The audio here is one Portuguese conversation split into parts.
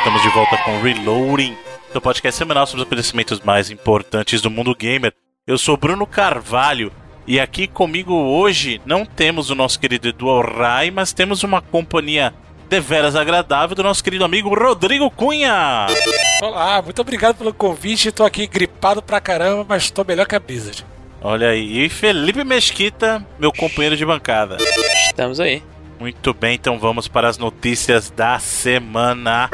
Estamos de volta com Reloading, seu podcast semanal sobre os acontecimentos mais importantes do mundo gamer. Eu sou Bruno Carvalho e aqui comigo hoje não temos o nosso querido Edu Rai, mas temos uma companhia deveras agradável do nosso querido amigo Rodrigo Cunha. Olá, muito obrigado pelo convite. Estou aqui gripado pra caramba, mas estou melhor que a Blizzard. Olha aí, e Felipe Mesquita, meu companheiro de bancada. Estamos aí. Muito bem, então vamos para as notícias da semana.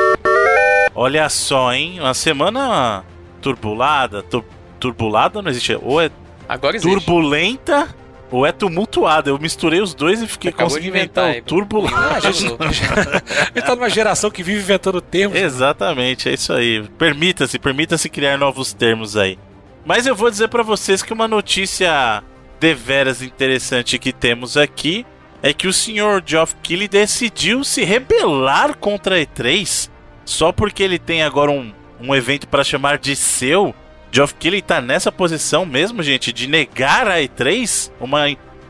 Olha só, hein? Uma semana turbulada. Tur turbulada não existe. Ou é Agora existe. turbulenta ou é tumultuada. Eu misturei os dois e fiquei Acabou conseguindo de inventar, inventar o turbulento. Ah, a gente, tá numa geração que vive inventando termos. Exatamente, é isso aí. Permita-se, permita-se criar novos termos aí. Mas eu vou dizer pra vocês que uma notícia deveras interessante que temos aqui é que o senhor Geoff Keighley decidiu se rebelar contra a E3 só porque ele tem agora um, um evento para chamar de seu. Geoff Keighley tá nessa posição mesmo, gente, de negar a E3, uma,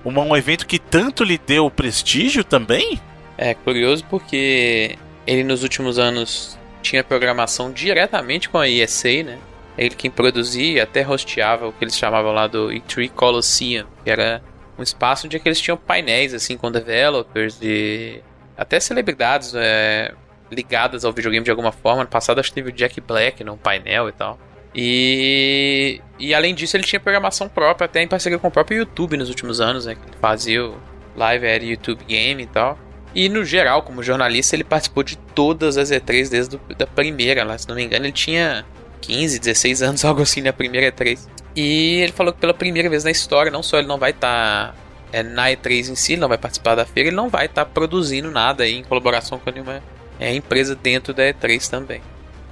uma, um evento que tanto lhe deu prestígio também? É curioso porque ele nos últimos anos tinha programação diretamente com a ESA, né? Ele quem produzia até hosteava o que eles chamavam lá do E3 Colosseum, que era um espaço onde é eles tinham painéis assim com developers e até celebridades é, ligadas ao videogame de alguma forma. No passado acho que teve o Jack Black num painel e tal. E, e além disso ele tinha programação própria, até em parceria com o próprio YouTube nos últimos anos, né? Que ele fazia o Live Air YouTube Game e tal. E no geral, como jornalista, ele participou de todas as E3 desde a da primeira, lá, se não me engano, ele tinha 15, 16 anos, algo assim, na primeira E3. E ele falou que pela primeira vez na história, não só ele não vai estar tá, é, na E3 em si, não vai participar da feira, ele não vai estar tá produzindo nada aí, em colaboração com nenhuma é, empresa dentro da E3 também.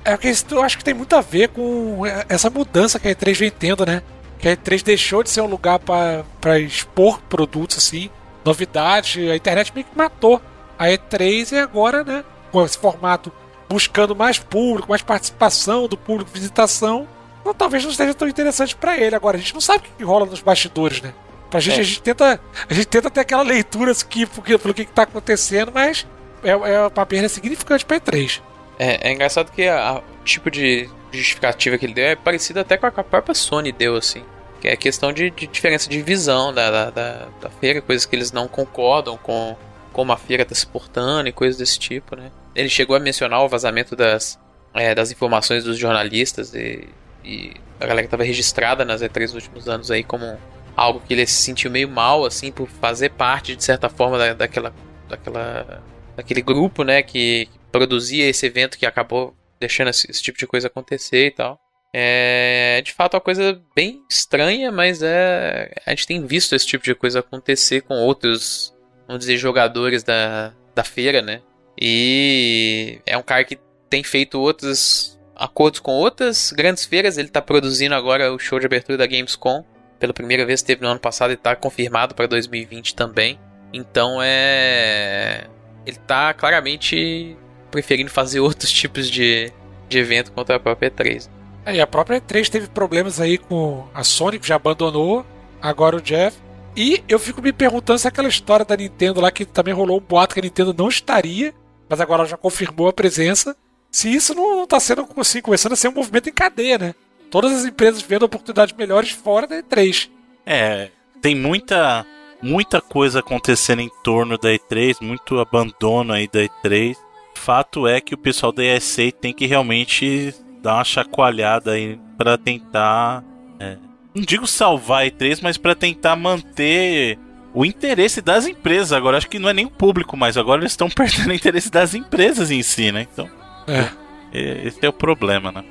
É que isso eu acho que tem muito a ver com essa mudança que a E3 vem tendo, né? Que a E3 deixou de ser um lugar para expor produtos assim, novidades. A internet meio que matou a E3 e agora, né? Com esse formato buscando mais público, mais participação do público, visitação, não, talvez não seja tão interessante para ele. Agora, a gente não sabe o que rola nos bastidores, né? Pra gente, é. a gente tenta. A gente tenta ter aquela leitura aqui porque, pelo que, que tá acontecendo, mas é, é uma perda significante pra E3. É, é engraçado que o tipo de justificativa que ele deu é parecido até com a, com a própria Sony deu, assim. Que é questão de, de diferença de visão da, da, da, da, feira, coisas que eles não concordam com como a feira está se portando e coisas desse tipo, né? Ele chegou a mencionar o vazamento das, é, das informações dos jornalistas e, e a galera que estava registrada nas E3 nos últimos anos aí como algo que ele se sentiu meio mal, assim, por fazer parte, de certa forma, da, daquela, daquela, daquele grupo, né, que, produzia esse evento que acabou deixando esse, esse, tipo de coisa acontecer e tal. É de fato uma coisa bem estranha, mas é a gente tem visto esse tipo de coisa acontecer com outros vamos dizer, jogadores da, da feira, né? E é um cara que tem feito outros acordos com outras grandes feiras. Ele está produzindo agora o show de abertura da Gamescom. Pela primeira vez teve no ano passado e está confirmado para 2020 também. Então é. Ele está claramente preferindo fazer outros tipos de, de evento contra a própria E3. É, e a própria E3 teve problemas aí com a Sony, que já abandonou. Agora o Jeff. E eu fico me perguntando se aquela história da Nintendo lá, que também rolou um boato que a Nintendo não estaria, mas agora ela já confirmou a presença, se isso não está sendo assim, começando a ser um movimento em cadeia, né? Todas as empresas vendo oportunidades melhores fora da E3. É, tem muita muita coisa acontecendo em torno da E3, muito abandono aí da E3. Fato é que o pessoal da ESA tem que realmente dar uma chacoalhada aí para tentar é, não digo salvar a E3, mas para tentar manter o interesse das empresas. Agora, acho que não é nem o público, mas agora eles estão perdendo o interesse das empresas em si, né? Então, é. esse é o problema, né?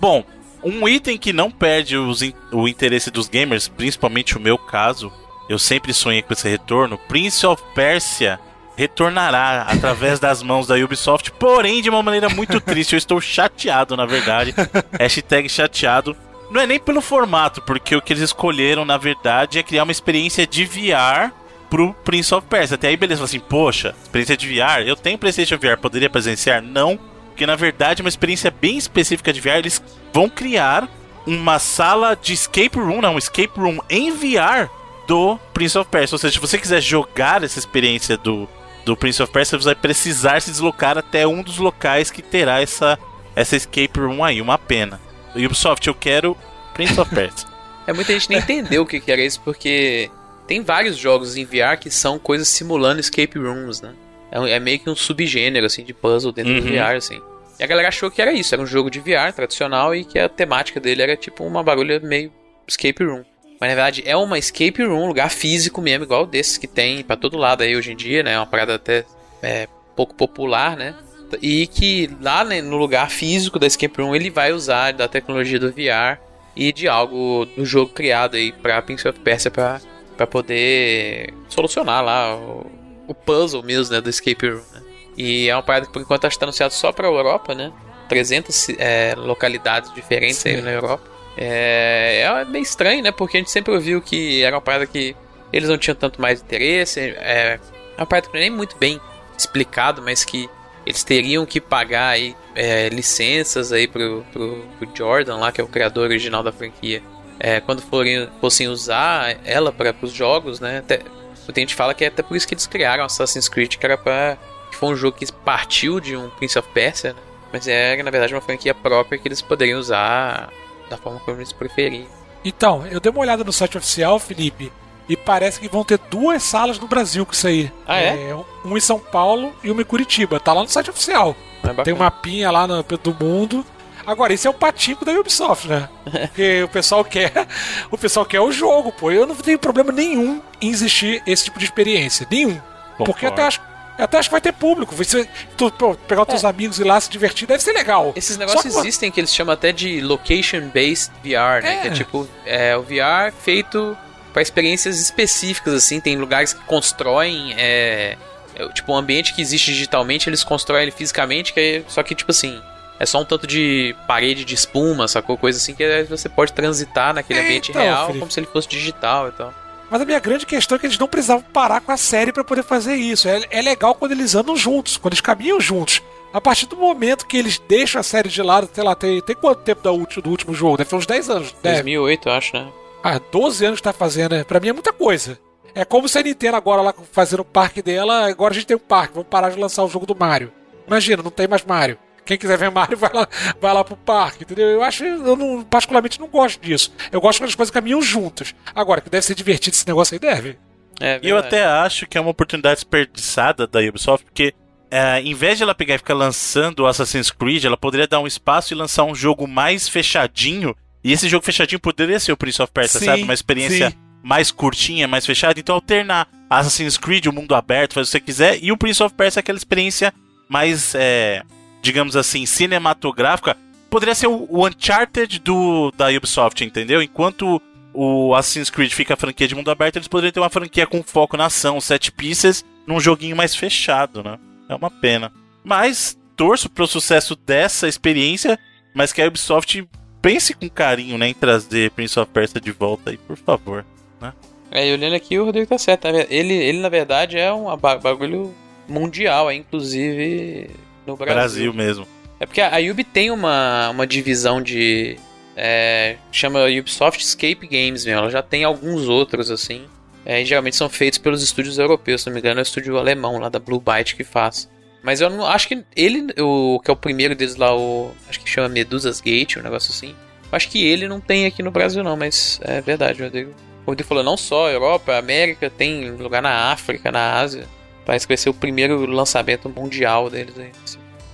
Bom, um item que não perde os, o interesse dos gamers, principalmente o meu caso, eu sempre sonhei com esse retorno. Prince of Persia retornará através das mãos da Ubisoft, porém de uma maneira muito triste. Eu estou chateado, na verdade. Hashtag chateado não é nem pelo formato, porque o que eles escolheram, na verdade, é criar uma experiência de VR pro Prince of Persia. Até aí, beleza, assim, poxa, experiência de VR, eu tenho PlayStation VR, poderia presenciar? Não, porque na verdade é uma experiência bem específica de VR. Eles vão criar uma sala de escape room, não, um escape room em VR do Prince of Persia. Ou seja, se você quiser jogar essa experiência do do Prince of Persia, você vai precisar se deslocar até um dos locais que terá essa, essa escape room aí. Uma pena. Ubisoft, eu quero Prince of Persia. é, muita gente nem entendeu o que, que era isso, porque tem vários jogos em VR que são coisas simulando escape rooms, né? É, é meio que um subgênero, assim, de puzzle dentro uhum. do VR, assim. E a galera achou que era isso, era um jogo de VR tradicional e que a temática dele era tipo uma barulha meio escape room. Mas na verdade é uma escape room, um lugar físico mesmo, igual desses que tem para todo lado aí hoje em dia, né? É uma parada até é, pouco popular, né? E que lá né, no lugar físico da escape room ele vai usar da tecnologia do VR e de algo do jogo criado aí para Prince of Persia para para poder solucionar lá o, o, puzzle mesmo, né, do escape room. Né? E é uma parada que por enquanto está anunciado só para a Europa, né? 300 é, localidades diferentes Sim. aí na Europa. É, é meio estranho, né? Porque a gente sempre ouviu que era uma parada que eles não tinham tanto mais interesse. É uma parada que é nem muito bem explicado, mas que eles teriam que pagar aí é, licenças aí pro, pro, pro, Jordan lá, que é o criador original da franquia, é, quando forem, fossem usar ela para os jogos, né? Até, muita gente fala que é até por isso que eles criaram Assassin's Creed, que era para que foi um jogo que partiu de um Prince of Persia, né? mas é na verdade uma franquia própria que eles poderiam usar da forma como eles preferirem. Então, eu dei uma olhada no site oficial, Felipe, e parece que vão ter duas salas no Brasil com isso aí. Ah, é? é um em São Paulo e uma em Curitiba. Tá lá no site oficial. É Tem um mapinha lá no, do mundo. Agora, esse é o patico da Ubisoft, né? Porque o pessoal quer. O pessoal quer o jogo, pô. Eu não tenho problema nenhum em existir esse tipo de experiência. Nenhum. Concordo. Porque até acho eu até acho que vai ter público. Você, tu, pô, pegar os teus é. amigos e lá se divertir deve ser legal. Esses negócios que, existem que eles chamam até de location-based VR, né? É. Que é tipo, é o VR feito para experiências específicas, assim. Tem lugares que constroem. É, é, tipo, um ambiente que existe digitalmente, eles constroem ele fisicamente, que é, só que, tipo assim. É só um tanto de parede de espuma, sacou? Coisa assim que você pode transitar naquele é, ambiente então, real Felipe. como se ele fosse digital e tal. Mas a minha grande questão é que eles não precisavam parar com a série para poder fazer isso. É, é legal quando eles andam juntos, quando eles caminham juntos. A partir do momento que eles deixam a série de lado, sei lá, tem, tem quanto tempo da último, do último jogo? Deve ter uns 10 anos. 2008, eu acho, né? Ah, 12 anos que tá fazendo, né? Pra mim é muita coisa. É como se a Nintendo agora lá fazendo o parque dela, agora a gente tem um parque, vamos parar de lançar o jogo do Mario. Imagina, não tem mais Mario. Quem quiser ver Mario vai lá, vai lá pro parque, entendeu? Eu acho, eu não, particularmente não gosto disso. Eu gosto quando as coisas caminham juntas. Agora, que deve ser divertido esse negócio aí, deve. É, e eu até acho que é uma oportunidade desperdiçada da Ubisoft, porque é, em vez de ela pegar e ficar lançando o Assassin's Creed, ela poderia dar um espaço e lançar um jogo mais fechadinho. E esse jogo fechadinho poderia ser o Prince of Persia, sim, sabe? Uma experiência sim. mais curtinha, mais fechada. Então alternar Assassin's Creed, o mundo aberto, faz o que você quiser, e o Prince of Persia aquela experiência mais é, digamos assim, cinematográfica, poderia ser o, Uncharted do, da Ubisoft, entendeu? Enquanto o Assassin's Creed fica a franquia de mundo aberto, eles poderiam ter uma franquia com foco na ação, sete pieces, num joguinho mais fechado, né? É uma pena. Mas torço pro sucesso dessa experiência, mas que a Ubisoft pense com carinho, né, em trazer Prince of Persia de volta aí, por favor, né? É, e olhando aqui, o Rodrigo tá certo. Né? Ele, ele na verdade, é um bagulho mundial, é, inclusive no Brasil. Brasil mesmo. É porque a Ubi tem uma, uma divisão de. É, chama Ubisoft Escape Games mesmo. Ela já tem alguns outros assim. É, geralmente são feitos pelos estúdios europeus, se não me engano, é o estúdio alemão lá da Blue Byte que faz. Mas eu não acho que ele, o que é o primeiro deles lá, o acho que chama Medusa's Gate, um negócio assim. Acho que ele não tem aqui no Brasil não, mas é verdade, Rodrigo. O Rodrigo falou não só Europa, América, tem lugar na África, na Ásia. Parece que vai ser o primeiro lançamento mundial deles aí.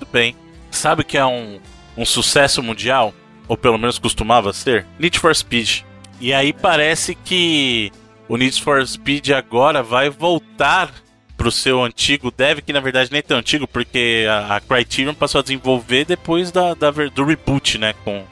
Muito bem. Sabe que é um, um sucesso mundial? Ou pelo menos costumava ser? Need for Speed. E aí parece que o Need for Speed agora vai voltar pro seu antigo dev, que na verdade nem é tão antigo, porque a, a Criterion passou a desenvolver depois da, da do reboot, né? Com.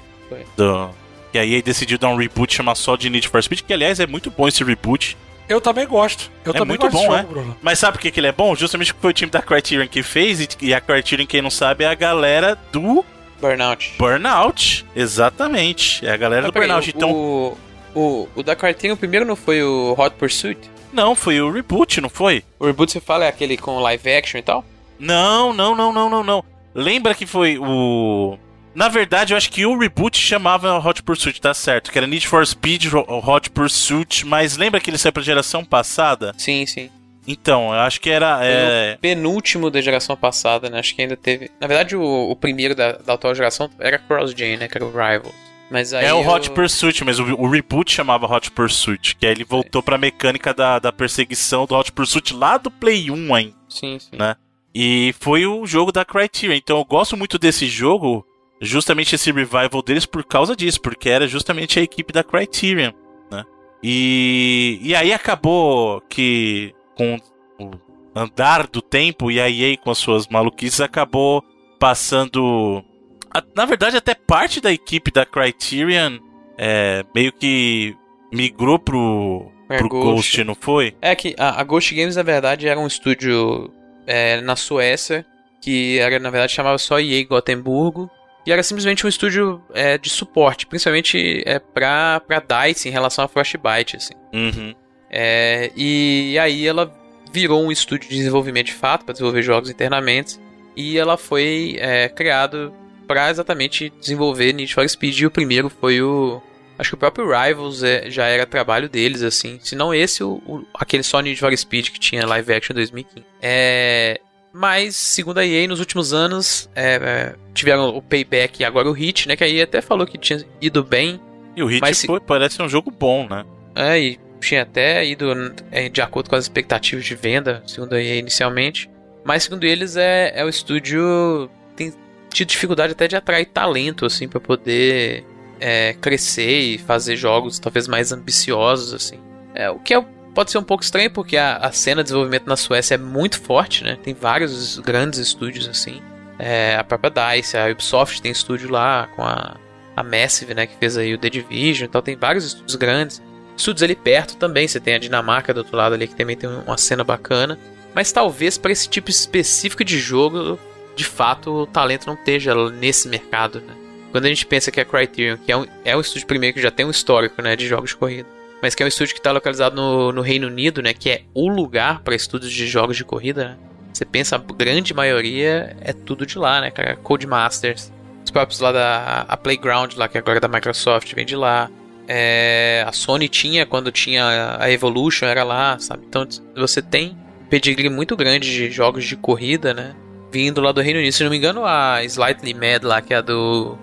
Do, e aí decidiu dar um reboot chamar só de Need for Speed, que aliás é muito bom esse reboot. Eu também gosto. Eu é também muito gosto bom, jogo, é? Bruno. Mas sabe por que, que ele é bom? Justamente porque foi o time da Criterion que fez, e a Criterion, quem não sabe, é a galera do. Burnout. Burnout, exatamente. É a galera do Burnout. então. O, o, o da Criterion primeiro não foi o Hot Pursuit? Não, foi o reboot, não foi? O reboot você fala é aquele com live action e tal? Não, não, não, não, não, não. Lembra que foi o. Na verdade, eu acho que o reboot chamava Hot Pursuit, tá certo? Que era Need for Speed Hot Pursuit, mas lembra que ele saiu pra geração passada? Sim, sim. Então, eu acho que era. É... penúltimo da geração passada, né? Acho que ainda teve. Na verdade, o, o primeiro da, da atual geração era Cross-Gen, né? Que era o Rivals. Mas aí é o eu... Hot Pursuit, mas o, o, reboot chamava Hot Pursuit, que aí ele voltou é. pra mecânica da, da perseguição do Hot Pursuit lá do Play 1 ainda. Sim, sim. Né? E foi o jogo da Criterion. Então eu gosto muito desse jogo, justamente esse revival deles por causa disso, porque era justamente a equipe da Criterion, né? E, e aí acabou que com o andar do tempo e a EA com as suas maluquices acabou passando na verdade até parte da equipe da Criterion é, meio que migrou pro, é, pro Ghost. Ghost. não foi? É que a, a, Ghost Games na verdade era um estúdio é, na Suécia que era na verdade chamava só EA Gotemburgo e era simplesmente um estúdio é, de suporte, principalmente é, pra, pra DICE em relação a Frostbite, assim. Uhum. É, e aí ela virou um estúdio de desenvolvimento de fato, para desenvolver jogos internamente, e ela foi é, criada para exatamente desenvolver Need for Speed, e o primeiro foi o... Acho que o próprio Rivals é, já era trabalho deles, assim. Se não esse, o, o, aquele só Need for Speed que tinha live action em 2015. É, mas, segundo a EA, nos últimos anos é, é, tiveram o Payback e agora o Hit, né? Que a EA até falou que tinha ido bem. E o Hit mas, foi, parece um jogo bom, né? É, e tinha até ido é, de acordo com as expectativas de venda, segundo a EA inicialmente. Mas segundo eles é, é o estúdio tem tido dificuldade até de atrair talento assim para poder é, crescer e fazer jogos talvez mais ambiciosos assim. É, o que é, pode ser um pouco estranho porque a, a, cena de desenvolvimento na Suécia é muito forte, né? Tem vários grandes estúdios assim. É, a própria DICE, a Ubisoft tem estúdio lá com a, a Massive, né, que fez aí o The Division, então tem vários estúdios grandes. Estúdios ali perto também, você tem a Dinamarca do outro lado ali que também tem uma cena bacana. Mas talvez para esse tipo específico de jogo, de fato, o talento não esteja nesse mercado, né? Quando a gente pensa que a Criterion, que é um, é um estúdio primeiro que já tem um histórico né, de jogos de corrida, mas que é um estúdio que está localizado no, no, Reino Unido, né, que é o lugar para estudos de jogos de corrida, né? Você pensa, a grande maioria é tudo de lá, né, cara? Codemasters, os próprios lá da Playground, lá que agora é da Microsoft, vem de lá. É, a Sony tinha quando tinha a Evolution, era lá, sabe? Então você tem pedigree muito grande de jogos de corrida, né? Vindo lá do Reino Unido. Se não me engano, a Slightly Mad lá, que é a do.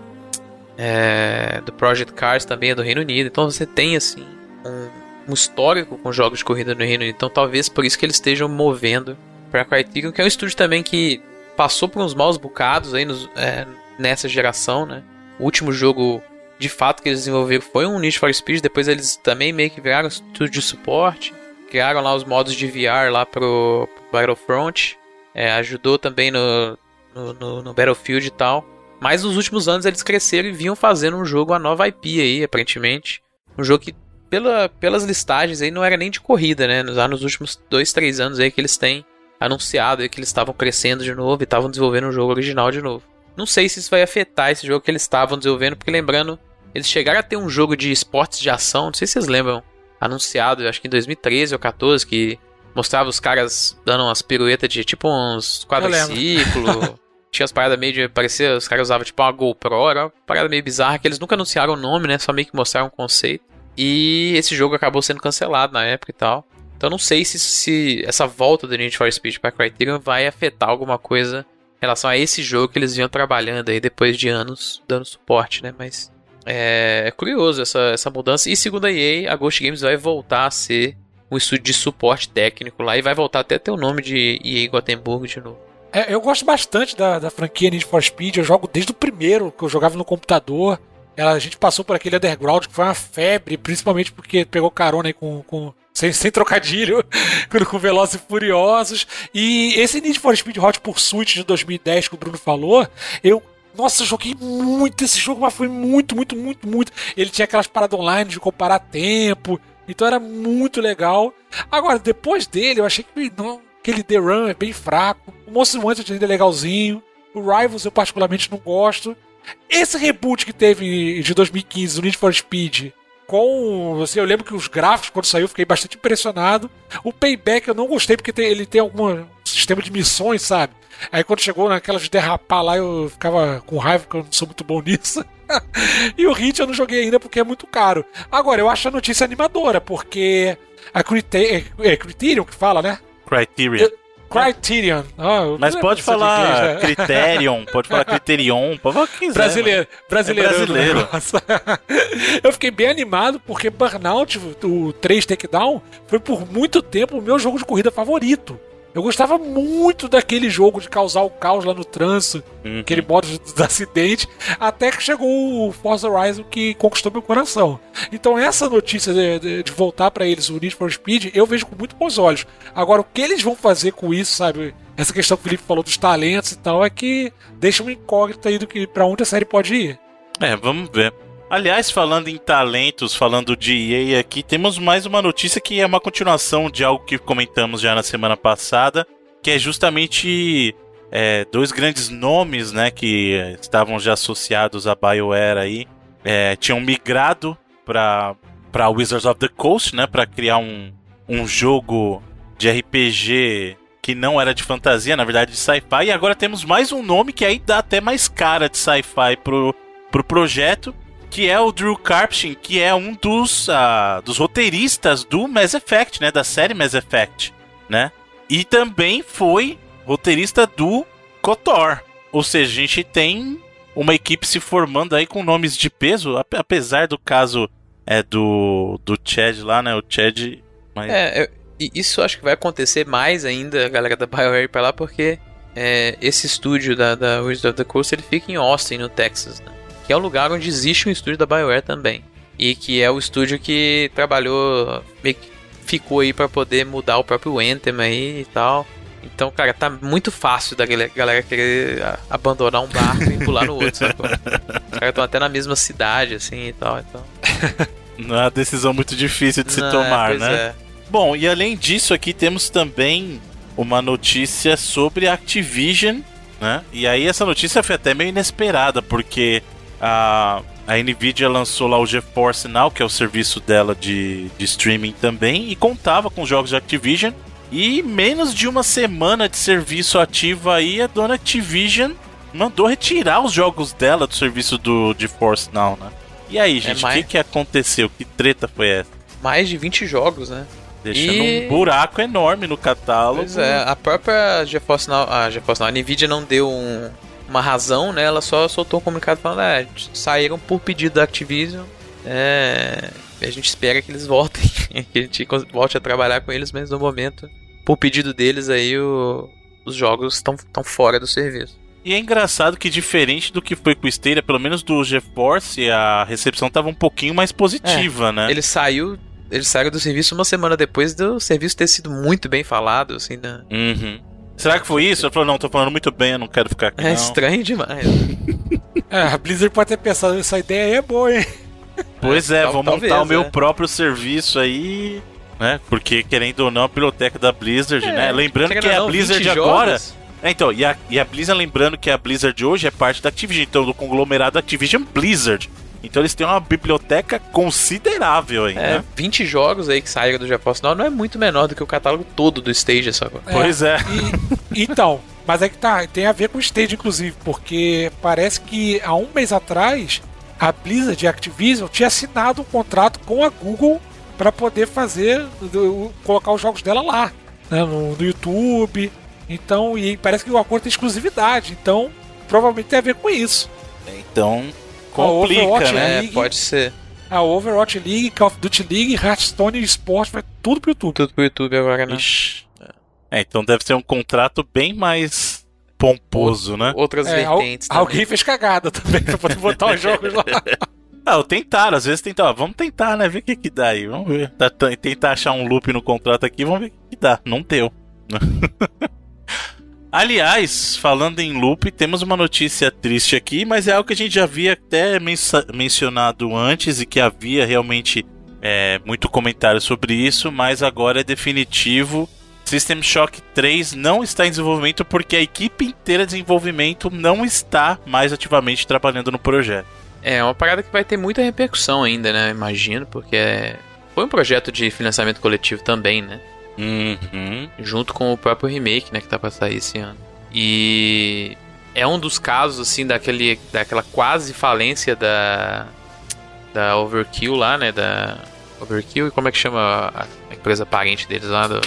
É, do Project Cars também é do Reino Unido. Então você tem, assim, um, um histórico com jogos de corrida no Reino Unido. Então talvez por isso que eles estejam movendo para Criterion, que é um estúdio também que passou por uns maus bocados aí nos, é, nessa geração, né? O último jogo de fato que eles desenvolveram foi um Need for Speed, depois eles também meio que viraram estúdio de suporte, criaram lá os modos de VR lá pro, pro Battlefront, é, ajudou também no, no, no, no, Battlefield e tal. Mas nos últimos anos eles cresceram e vinham fazendo um jogo, a nova IP aí, aparentemente. Um jogo que, pela, pelas listagens aí, não era nem de corrida, né? Nos, nos últimos dois, três anos aí que eles têm anunciado aí que eles estavam crescendo de novo e estavam desenvolvendo um jogo original de novo. Não sei se isso vai afetar esse jogo que eles estavam desenvolvendo, porque lembrando, eles chegaram a ter um jogo de esportes de ação, não sei se vocês lembram, anunciado, acho que em 2013 ou 14, que mostrava os caras dando umas piruetas de tipo uns quadriciclo. Tinha as paradas meio de. Parecia, os caras usavam tipo uma GoPro, era uma parada meio bizarra que eles nunca anunciaram o nome, né? Só meio que mostraram o conceito. E esse jogo acabou sendo cancelado na época e tal. Então não sei se, se essa volta do Need for Speed para Criterion vai afetar alguma coisa em relação a esse jogo que eles vinham trabalhando aí depois de anos dando suporte, né? Mas é, é curioso essa, essa mudança. E segundo a EA, a Ghost Games vai voltar a ser um estúdio de suporte técnico lá e vai voltar até ter o nome de EA Gothenburg de novo. É, eu gosto bastante da, da franquia Need for Speed. Eu jogo desde o primeiro que eu jogava no computador. Ela, a gente passou por aquele underground que foi uma febre, principalmente porque pegou carona aí com, com sem, sem trocadilho, com Velozes e Furiosos. E esse Need for Speed Hot Pursuit de 2010 que o Bruno falou, eu nossa, joguei muito esse jogo, mas foi muito, muito, muito, muito. Ele tinha aquelas paradas online de comparar tempo, então era muito legal. Agora, depois dele, eu achei que não, aquele The Run é bem fraco. O Monster Hunter ainda é legalzinho. O Rivals eu particularmente não gosto. Esse reboot que teve de 2015 do Need for Speed, com. Assim, eu lembro que os gráficos, quando saiu, fiquei bastante impressionado. O Payback eu não gostei porque tem, ele tem algum sistema de missões, sabe? Aí quando chegou naquelas de derrapar lá, eu ficava com raiva, porque eu não sou muito bom nisso. e o Hit eu não joguei ainda porque é muito caro. Agora, eu acho a notícia animadora, porque a é, é Criterion que fala, né? Criterion. Eu- Criterion. Ah, Mas não pode falar inglês, né? Criterion, pode falar Criterion, pode falar o que quiser. Brasileiro, brasileiro. É brasileiro. Eu fiquei bem animado porque Burnout, o 3 Takedown, foi por muito tempo o meu jogo de corrida favorito. Eu gostava muito daquele jogo de causar o caos lá no trânsito, Uhum. aquele modo de- do acidente, até que chegou o Forza Horizon que conquistou meu coração. Então essa notícia de, de- de voltar pra eles o Need for Speed, eu vejo com muito bons olhos. Agora o que eles vão fazer com isso, sabe? Essa questão que o Felipe falou dos talentos e tal, é que deixa uma incógnita aí do que para onde a série pode ir. É, vamos ver. Aliás, falando em talentos, falando de EA aqui, temos mais uma notícia que é uma continuação de algo que comentamos já na semana passada, que é justamente é, dois grandes nomes, né, que é, estavam já associados à BioWare aí, é, tinham migrado para para Wizards of the Coast, né, para criar um, um jogo de RPG que não era de fantasia, na verdade de sci-fi, e agora temos mais um nome que aí dá até mais cara de sci-fi pro, pro projeto, que é o Drew Karpyshyn, que é um dos, ah, dos roteiristas do Mass Effect, né, da série Mass Effect, né? E também foi roteirista do KOTOR. Ou seja, a gente tem uma equipe se formando aí com nomes de peso, ape- apesar do caso é do do Chad lá, né? O Chad, mas É, eu- isso acho que vai acontecer mais ainda, a galera da BioWare pra lá, porque é, esse estúdio da, da Wizards of the Coast ele fica em Austin, no Texas, né? Que é o lugar onde existe um estúdio da BioWare também. E que é o estúdio que trabalhou, meio que ficou aí pra poder mudar o próprio Anthem aí e tal. Então, cara, tá muito fácil da galera, querer abandonar um barco e pular no outro, sabe? Os caras estão até na mesma cidade, assim e tal. Então, não é uma decisão muito difícil de se Não, é, tomar, pois né? é. Bom, e além disso, aqui temos também uma notícia sobre a Activision, né? E aí essa notícia foi até meio inesperada, porque a, a Nvidia lançou lá o GeForce Now, que é o serviço dela de, de streaming também, e contava com os jogos de Activision. E menos de uma semana de serviço ativo aí, a dona Activision mandou retirar os jogos dela do serviço do GeForce Now, né? E aí, gente, o mais- que, que aconteceu? Que treta foi essa? Mais de 20 jogos, né? Deixando E- um buraco enorme no catálogo. Pois é, a própria GeForce Now, a GeForce Now, a Nvidia não deu um- uma razão, né? Ela só soltou um comunicado falando, é, saíram por pedido da Activision. É, a gente espera que eles voltem, que a gente volte a trabalhar com eles, mas no momento, por pedido deles aí, o- os jogos estão tão fora do serviço. E é engraçado que, diferente do que foi com o Stadia, pelo menos do GeForce, a recepção tava um pouquinho mais positiva, né? Ele saiu, ele saiu do serviço uma semana depois do serviço ter sido muito bem falado, assim, né? Uhum. Será que foi isso? Ele falou, não, tô falando muito bem, eu não quero ficar aqui, É não. estranho demais. É, a Blizzard pode ter pensado, essa ideia aí é boa, hein? Pois é, Tal- vou talvez, montar o meu é. próprio serviço aí, né? Porque, querendo ou não, a biblioteca da Blizzard, né? Lembrando Querendo que ou a Blizzard 20 agora... É, então, e a, e a Blizzard, lembrando que a Blizzard hoje é parte da Activision, então do conglomerado Activision Blizzard. Então eles têm uma biblioteca considerável aí, É, né? 20 jogos aí que saíram do GeForce Now não é muito menor do que o catálogo todo do Stadia, sacou? Pois é. E- então, mas é que tá, tem a ver com o Stage, inclusive, porque parece que há um mês atrás a Blizzard e a Activision tinha assinado um contrato com a Google para poder fazer, colocar os jogos dela lá, né, no, no YouTube. Então, e parece que o acordo tem exclusividade, então provavelmente tem a ver com isso. Então, complica, né? É, League. pode ser. A Overwatch League, Call of Duty League, Hearthstone Sport, vai tudo pro YouTube. Tudo pro YouTube agora, né? Ixi. É, então deve ser um contrato bem mais pomposo, né? Outras É, al- vertentes. também. alguém fez cagada também pra poder botar os jogos lá. Ah, eu tentaram, às vezes tentar, ó, vamos tentar, né? Ver o que que dá aí, vamos ver. Tá- Tentar achar um loop no contrato aqui, vamos ver o que que dá. Não deu. Aliás, falando em loop, temos uma notícia triste aqui, mas é algo que a gente já havia até mensa- mencionado antes e que havia realmente é, muito comentário sobre isso, mas agora é definitivo. System Shock 3 não está em desenvolvimento porque a equipe inteira de desenvolvimento não está mais ativamente trabalhando no projeto. É uma parada que vai ter muita repercussão ainda, né? Imagino, porque é... foi um projeto de financiamento coletivo também, né? Uhum. Junto com o próprio remake, né? Que tá pra sair esse ano. E é um dos casos, assim, daquele, daquela quase falência da. Da Overkill lá, né? Da. Overkill e como é que chama a, empresa parente deles lá? Do,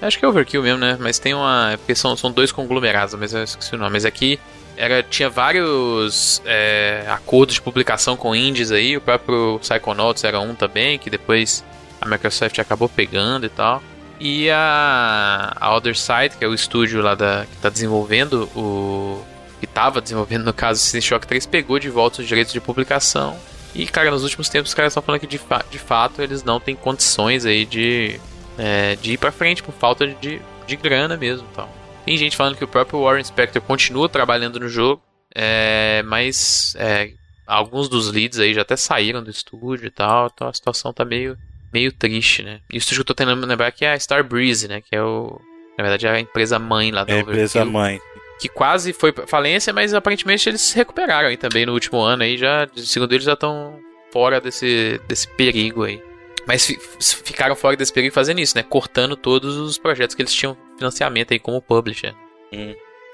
Acho que é Overkill mesmo, né? Mas tem uma. É porque são, são dois conglomerados, mas eu esqueci o nome. Mas aqui era, tinha vários é, acordos de publicação com indies aí. O próprio Psychonauts era um também, que depois a Microsoft acabou pegando e tal. E a, a Other Side, que é o estúdio lá da, que está desenvolvendo o. que estava desenvolvendo, no caso, System Shock 3, pegou de volta os direitos de publicação. E, cara, nos últimos tempos os caras estão falando que de, fa de fato eles não têm condições aí de, é, de ir pra frente por falta de, de grana mesmo tal. Tem gente falando que o próprio Warren Spector continua trabalhando no jogo, é, mas é, alguns dos leads aí já até saíram do estúdio e tal, então a situação tá meio, meio triste, né? E o estúdio que eu tô tentando lembrar que é a Star Breeze, né? Que é o. Na verdade, é a empresa mãe lá da É a empresa mãe. Que quase foi pra falência, mas aparentemente eles se recuperaram aí também no último ano aí, já, segundo eles, já estão fora desse, desse perigo aí. Mas fi- ficaram fora desse perigo fazendo isso, né? Cortando todos os projetos que eles tinham financiamento aí como publisher.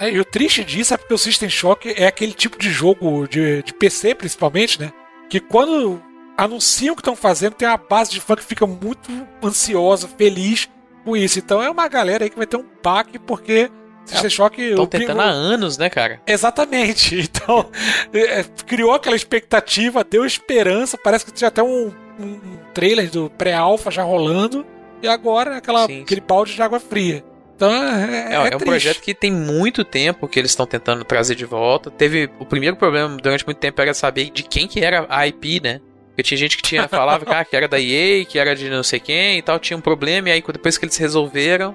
É, e o triste disso é porque o System Shock é aquele tipo de jogo de, de PC, principalmente, né? Que quando anunciam o que estão fazendo, tem uma base de fã que fica muito ansiosa, feliz com isso. Então é uma galera aí que vai ter um baque porque System Shock. Estão o pri- tentando há anos, né, cara? Exatamente. Então, é, criou aquela expectativa, deu esperança. Parece que tinha até um, um- um trailer do pré-alpha já rolando. E agora aquela, Sim, sim. aquele balde de água fria. Então é, É, é, é um projeto que tem muito tempo que eles estão tentando trazer de volta. Teve o primeiro problema durante muito tempo era saber de quem que era a IP, né? Porque tinha gente que tinha falava que, ah, era da EA, que era de não sei quem e tal, tinha um problema e aí depois que eles resolveram,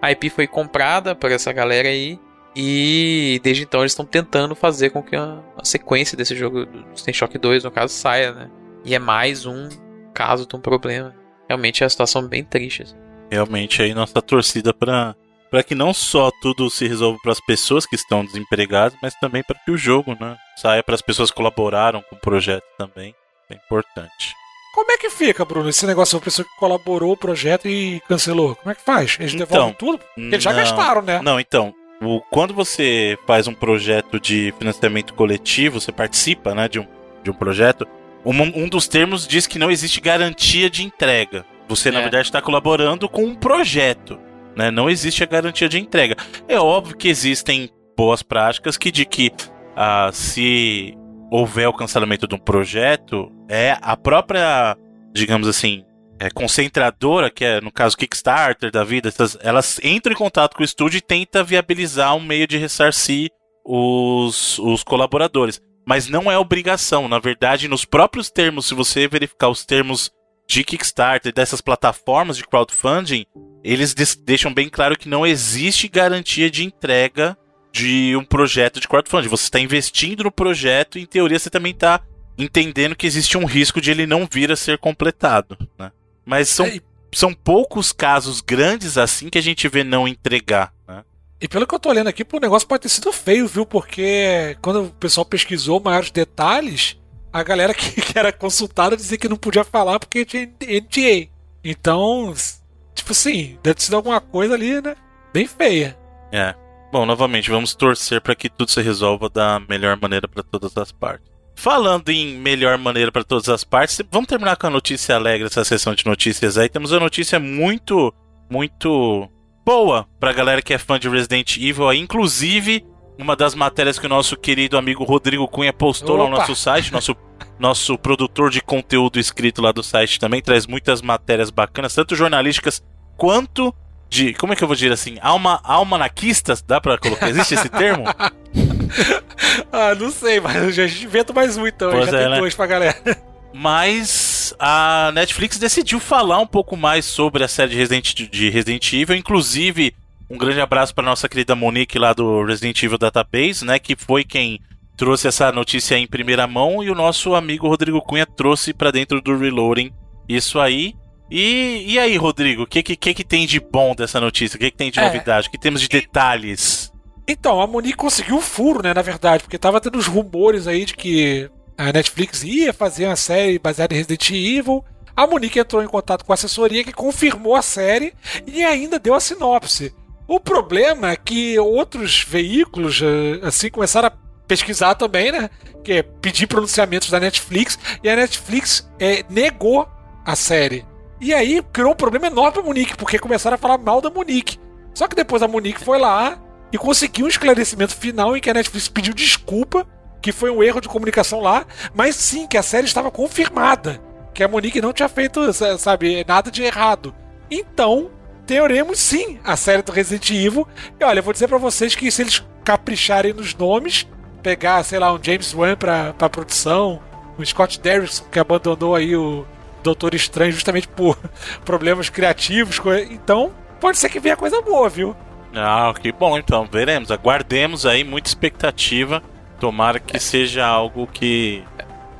a IP foi comprada por essa galera aí. E desde então eles estão tentando fazer com que a, a sequência desse jogo do System Shock 2, no caso, saia, né? E é mais um caso de um problema. Realmente é uma situação bem triste. assim. Realmente aí nossa torcida para para que não só tudo se resolva para as pessoas que estão desempregadas, mas também para que o jogo, né, saia para as pessoas que colaboraram com o projeto também. É importante. Como é que fica, Bruno, esse negócio da pessoa que colaborou o projeto e cancelou? Como é que faz? Eles Então, devolvem tudo? Porque eles já não. gastaram, né? Não, então, o- quando você faz um projeto de financiamento coletivo, você participa, né, de um, de um projeto, um, um dos termos diz que não existe garantia de entrega. Você, na É. verdade, está colaborando com um projeto, né? Não existe a garantia de entrega. É óbvio que existem boas práticas que de que ah, se houver o cancelamento de um projeto, é a própria, digamos assim, é, concentradora, que é no caso Kickstarter da vida, essas, elas entram em contato com o estúdio e tenta viabilizar um meio de ressarcir os, os colaboradores. Mas não é obrigação. Na verdade, nos próprios termos, se você verificar os termos de Kickstarter, dessas plataformas de crowdfunding, eles deixam bem claro que não existe garantia de entrega de um projeto de crowdfunding. Você está investindo no projeto e, em teoria, você também está entendendo que existe um risco de ele não vir a ser completado. Né? Mas são, É, são poucos casos grandes assim que a gente vê não entregar. Né? E pelo que eu tô lendo aqui, o negócio pode ter sido feio, viu? Porque quando o pessoal pesquisou maiores detalhes, a galera que, que era consultada dizia que não podia falar porque tinha NDA. Então, tipo assim, deve ter sido alguma coisa ali, né? Bem feia. É. Bom, novamente, vamos torcer para que tudo se resolva da melhor maneira para todas as partes. Falando em melhor maneira para todas as partes, vamos terminar com a notícia alegre, essa sessão de notícias aí. Temos uma notícia muito, muito boa pra galera que é fã de Resident Evil aí. Inclusive, uma das matérias que o nosso querido amigo Rodrigo Cunha postou lá no Opa! nosso site, nosso, nosso produtor de conteúdo escrito lá do site também, traz muitas matérias bacanas, tanto jornalísticas quanto de. Como é que eu vou dizer assim? Alma, almanaquistas? Dá pra colocar? Existe esse termo? ah, não sei, mas eu já invento mais um então. Pois já é, tem né? dois pra galera. Mas a Netflix decidiu falar um pouco mais sobre a série de Resident, de Resident Evil. Inclusive, um grande abraço para nossa querida Monique lá do Resident Evil Database, né? Que foi quem trouxe essa notícia em primeira mão. E o nosso amigo Rodrigo Cunha trouxe para dentro do Reloading isso aí. E, e aí, Rodrigo, o que, que, que, tem de bom dessa notícia? O que, que tem de É. novidade? O que temos de detalhes? Então, a Monique conseguiu o furo, né, na verdade, porque tava tendo os rumores aí de que a Netflix ia fazer uma série baseada em Resident Evil. A Monique entrou em contato com a assessoria que confirmou a série e ainda deu a sinopse. O problema é que outros veículos, eh, assim, começaram a pesquisar também, né? Que é pedir pronunciamentos da Netflix e a Netflix eh, negou a série. E aí criou um problema enorme pra Monique, porque começaram a falar mal da Monique. Só que depois a Monique foi lá e conseguiu um esclarecimento final em que a Netflix pediu desculpa, que foi um erro de comunicação lá, mas sim, que a série estava confirmada. Que a Monique não tinha feito, sabe, nada de errado. Então, teremos sim a série do Resident Evil. E olha, eu vou dizer para vocês que se eles capricharem nos nomes, pegar, sei lá, um James Wan pra, pra produção, o Scott Derrickson, que abandonou aí o Doutor Estranho justamente por problemas criativos. Então, pode ser que venha coisa boa, viu? Ah, que bom, então, veremos. Aguardemos aí, muita expectativa. Tomara que é. seja algo que.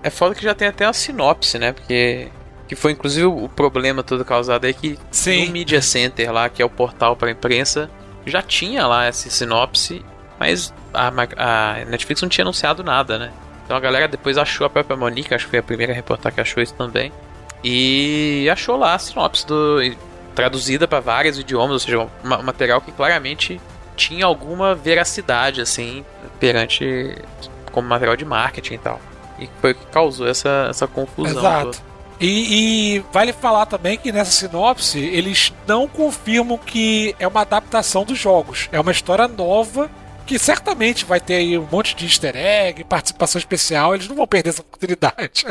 É foda que já tem até a sinopse, né? Porque. Que foi inclusive o problema todo causado aí que Sim. no Media Center lá, que é o portal para imprensa, já tinha lá essa sinopse, mas a, a Netflix não tinha anunciado nada, né? Então a galera depois achou a própria Monique, acho que foi a primeira reportar que achou isso também. E achou lá a sinopse do, traduzida para vários idiomas, ou seja, um, material que claramente tinha alguma veracidade, assim, perante como material de marketing e tal. E foi o que causou essa, essa confusão. Exato. E, e, vale falar também que nessa sinopse eles não confirmam que é uma adaptação dos jogos. É uma história nova que certamente vai ter aí um monte de easter egg, participação especial, eles não vão perder essa oportunidade.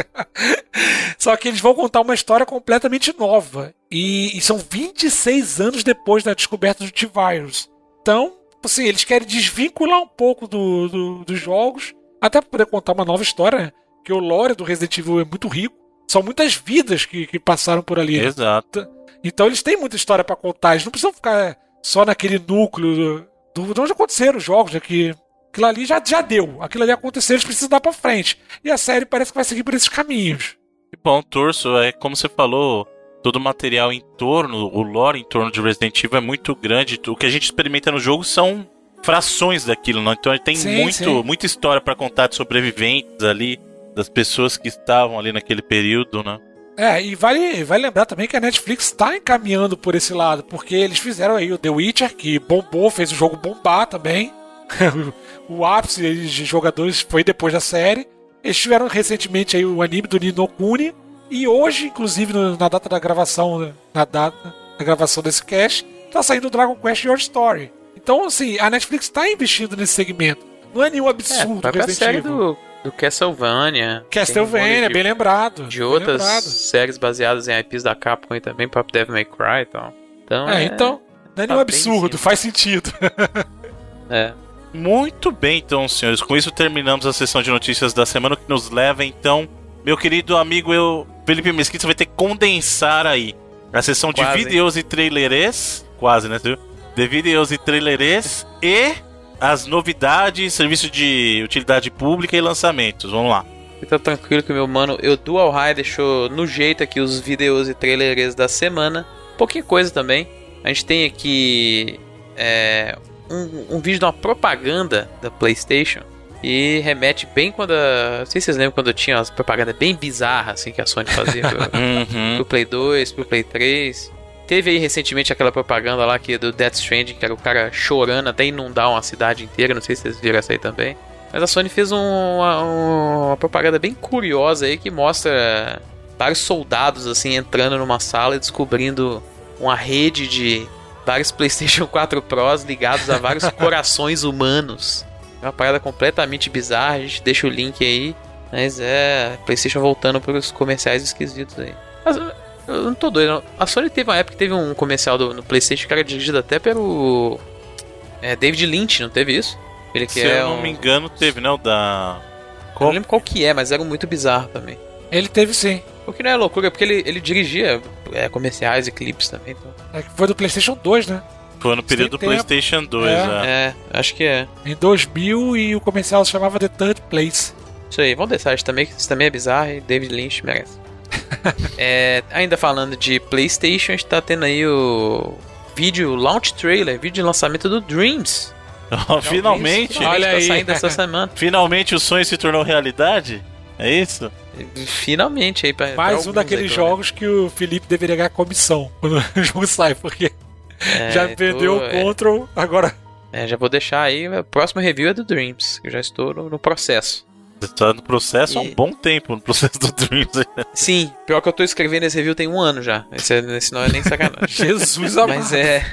Só que eles vão contar uma história completamente nova. E, e são 26 anos depois da descoberta do T-Virus. Então, assim, eles querem desvincular um pouco do, do, dos jogos, até para poder contar uma nova história, né? que o lore do Resident Evil é muito rico. São muitas vidas que, que passaram por ali. Exato. Então eles têm muita história para contar. Eles não precisam ficar só naquele núcleo do, de onde aconteceram os jogos, aqui. Aquilo ali já, já deu. Aquilo ali aconteceu, eles precisam dar pra frente. E a série parece que vai seguir por esses caminhos. Bom, Torso, é como você falou, todo o material em torno, o lore em torno de Resident Evil é muito grande. O que a gente experimenta no jogo são frações daquilo, não? Então tem sim, muito, sim. muita história para contar de sobreviventes ali, das pessoas que estavam ali naquele período, né? É, e vale, vale lembrar também que a Netflix está encaminhando por esse lado, porque eles fizeram aí o The Witcher, que bombou, fez o jogo bombar também. o ápice de jogadores foi depois da série. Eles tiveram recentemente aí o anime do Nino Kuni. E hoje, inclusive, na data da gravação, na data da gravação desse cast, tá saindo o Dragon Quest Your Story. Então, assim, a Netflix está investindo nesse segmento. Não é nenhum absurdo é, Resident série. Do, do Castlevania. Castlevania, um bem lembrado. De outras lembrado. séries baseadas em IPs da Capcom e também Pop Devil May Cry e tal. Então, é, é então não é nenhum tá absurdo, faz sentido. é. Muito bem, então, senhores. Com isso terminamos a sessão de notícias da semana, que nos leva, então, meu querido amigo eu, Felipe Mesquita, vai ter que condensar aí a sessão Quase. de vídeos e trailerês. Quase, né? De vídeos e trailerês e as novidades, serviço de utilidade pública e lançamentos. Vamos lá. Fica tranquilo que meu mano, eu Dual High deixou no jeito aqui os vídeos e trailers da semana. Pouquinha coisa também. A gente tem aqui é, um, um, vídeo de uma propaganda da PlayStation. E remete bem quando. A, não sei se vocês lembram quando tinha umas propagandas bem bizarras assim que a Sony fazia pro, uhum. pro Play 2, pro Play 3. Teve aí recentemente aquela propaganda lá que do Death Stranding, que era o cara chorando até inundar uma cidade inteira. Não sei se vocês viram essa aí também. Mas a Sony fez um, uma, uma, propaganda bem curiosa aí que mostra vários soldados assim entrando numa sala e descobrindo uma rede de vários PlayStation 4 Pros ligados a vários corações humanos. É uma parada completamente bizarra. A gente deixa o link aí. Mas é PlayStation voltando para os comerciais esquisitos aí. Mas, eu não tô doido. A Sony teve uma época que teve um comercial do, no PlayStation que era dirigido até pelo. É, David Lynch, não teve isso? Ele que Se é eu não um... me engano, teve, não? Da. Qual? Eu não lembro qual que é, mas era muito bizarro também. Ele teve sim. O que não é loucura, porque ele, ele dirigia é, comerciais e clipes também. Então. É que foi do PlayStation 2, né? Foi no período do PlayStation 2, é. é. é. acho que é. Em 2000 e o comercial se chamava The Third Place. Isso aí, vamos deixar isso também, que isso também é bizarro e David Lynch merece. É, ainda falando de PlayStation, a gente tá tendo aí o vídeo launch trailer, vídeo de lançamento do Dreams. Oh, finalmente! finalmente! Olha tá aí. saindo essa semana. Finalmente o sonho se tornou realidade? É isso? Finalmente aí pra, Mais pra um daqueles jogos que o Felipe deveria ganhar comissão quando o jogo sai, porque é, já perdeu o é. Control, agora. É, já vou deixar aí. O próximo review é do Dreams, que eu já estou no, no processo. Você tá no processo há um E- bom tempo, no processo do Dreams. Sim, pior que eu tô escrevendo esse review tem um ano já. Esse, esse não é nem sacanagem. Jesus amado. Mas é.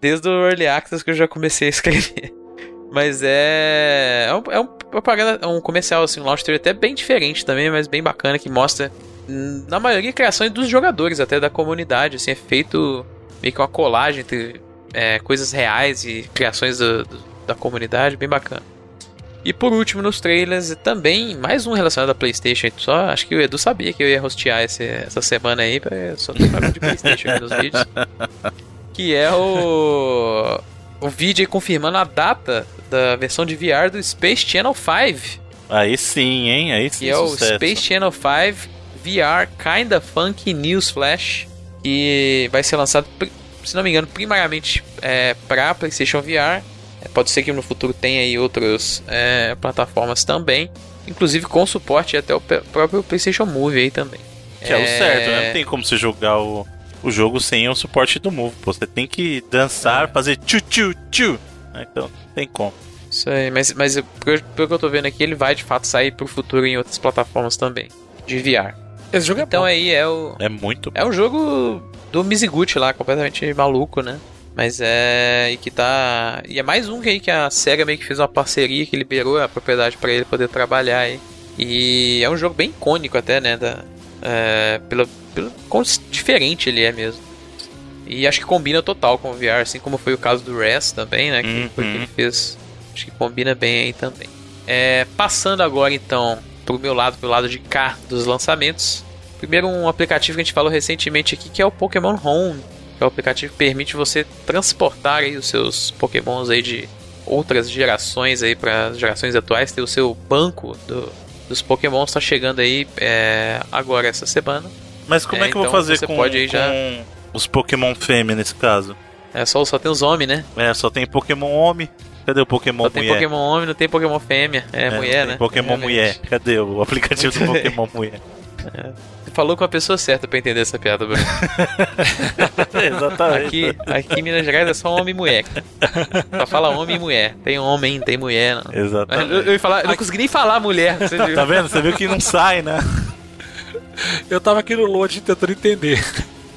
Desde o Early Access que eu já comecei a escrever. Mas é. É um, é um propaganda, é um comercial, assim, um launch trailer até bem diferente também, mas bem bacana, que mostra, hum, na maioria, criações dos jogadores, até da comunidade. Assim, é feito meio que uma colagem entre é, coisas reais e criações do- do- da comunidade, bem bacana. E por último, nos trailers, também mais um relacionado a PlayStation. Só acho que o Edu sabia que eu ia hostear esse- essa semana aí, só falando de PlayStation aqui nos vídeos que é o o vídeo aí confirmando a data da versão de VR do Space Channel 5, Aí sim, hein? Aí sim, que é o sucesso. Space Channel 5 VR Kinda Funky News Flash, que vai ser lançado, se não me engano, primariamente é, para PlayStation VR. É, Pode ser que no futuro tenha aí outras é, plataformas também, inclusive com suporte até o próprio PlayStation Move aí também. Que é o certo, né? Não tem como você jogar o, o jogo sem o suporte do Move. pô. Você tem que dançar, fazer tchu tchu tchu. né? Então, não tem como. Isso aí, mas, mas pelo pelo que eu tô vendo aqui, ele vai de fato sair pro futuro em outras plataformas também, de VR. Esse jogo é Então bom. aí é o. É muito É um jogo do Mizuguchi lá, completamente maluco, né? Mas é. E que tá. E é mais um que aí que a SEGA meio que fez uma parceria que liberou a propriedade pra ele poder trabalhar aí. E é um jogo bem icônico até, né? Da, é, pelo, pelo quão diferente ele é mesmo. E acho que combina total com o VR, assim como foi o caso do Rest também, né? Que foi o que Uhum. ele fez. Acho que combina bem aí também. É, passando agora então pro meu lado, pro lado de cá dos lançamentos. Primeiro um aplicativo que a gente falou recentemente aqui que é o Pokémon Home. É o aplicativo que permite você transportar aí os seus Pokémons aí de outras gerações aí para as gerações atuais. Ter o seu banco do- dos Pokémons está chegando aí é, agora essa semana. Mas como é, É, que eu vou então fazer com, com já- os Pokémon fêmea nesse caso? É só, só tem os homens, né? É, só tem Pokémon homem. Cadê o Pokémon Só tem mulher? Pokémon homem, não tem Pokémon fêmea. É, É, mulher, tem né? Pokémon Realmente. mulher. Cadê o aplicativo do Pokémon mulher? Você falou com a pessoa certa pra entender essa piada, Bruno. Exatamente. Aqui, aqui em Minas Gerais é só homem e mulher. Só fala homem e mulher. Tem homem, tem mulher. Não. Exatamente. Eu, eu, ia falar, eu não consegui nem falar mulher. Você viu? Tá vendo? Você viu que não sai, né? Eu tava aqui no load tentando entender.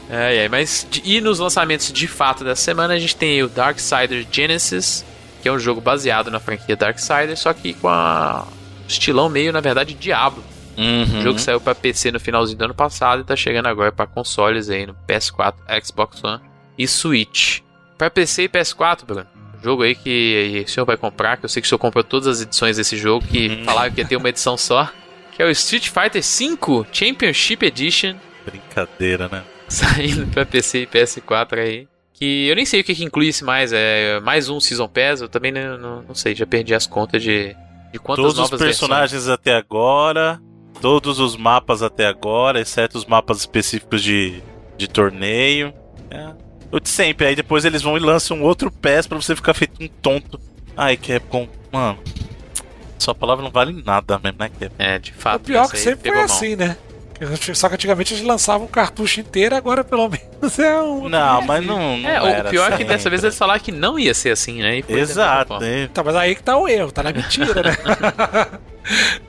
É, é, mas de- e nos lançamentos de fato dessa semana a gente tem o Darksider Genesis, que é um jogo baseado na franquia Darksider, só que com a estilão meio, na verdade, Diablo. Uhum. O jogo saiu pra PC no finalzinho do ano passado e tá chegando agora pra consoles aí no PS4, Xbox One e Switch. Pra PC e PS4, Bruno. Jogo aí que o senhor vai comprar, que eu sei que o senhor comprou todas as edições desse jogo, que Uhum. falaram que ia ter uma edição só. Que é o Street Fighter V Championship Edition, Brincadeira, né? saindo pra PC e PS4 aí. Que eu nem sei o que, que inclui isso mais, é mais um Season Pass, eu também não, não, não sei, já perdi as contas de, de quantas Todos os novas versões. personagens até agora, todos os mapas até agora, exceto os mapas específicos de, de torneio. É. O de sempre, aí depois eles vão e lançam um outro PES pra você ficar feito um tonto. Ai, Capcom, mano. Sua palavra não vale nada mesmo, né, Capcom? É, de O fato. pior essa que sempre foi assim, né? Só que antigamente eles lançavam um cartucho inteiro, agora pelo menos é um. Não, mas não, não É, o pior é que dessa sempre. vez eles falaram que não ia ser assim, né? E Exato, é. Tá, mas aí que tá o erro, tá na mentira, né?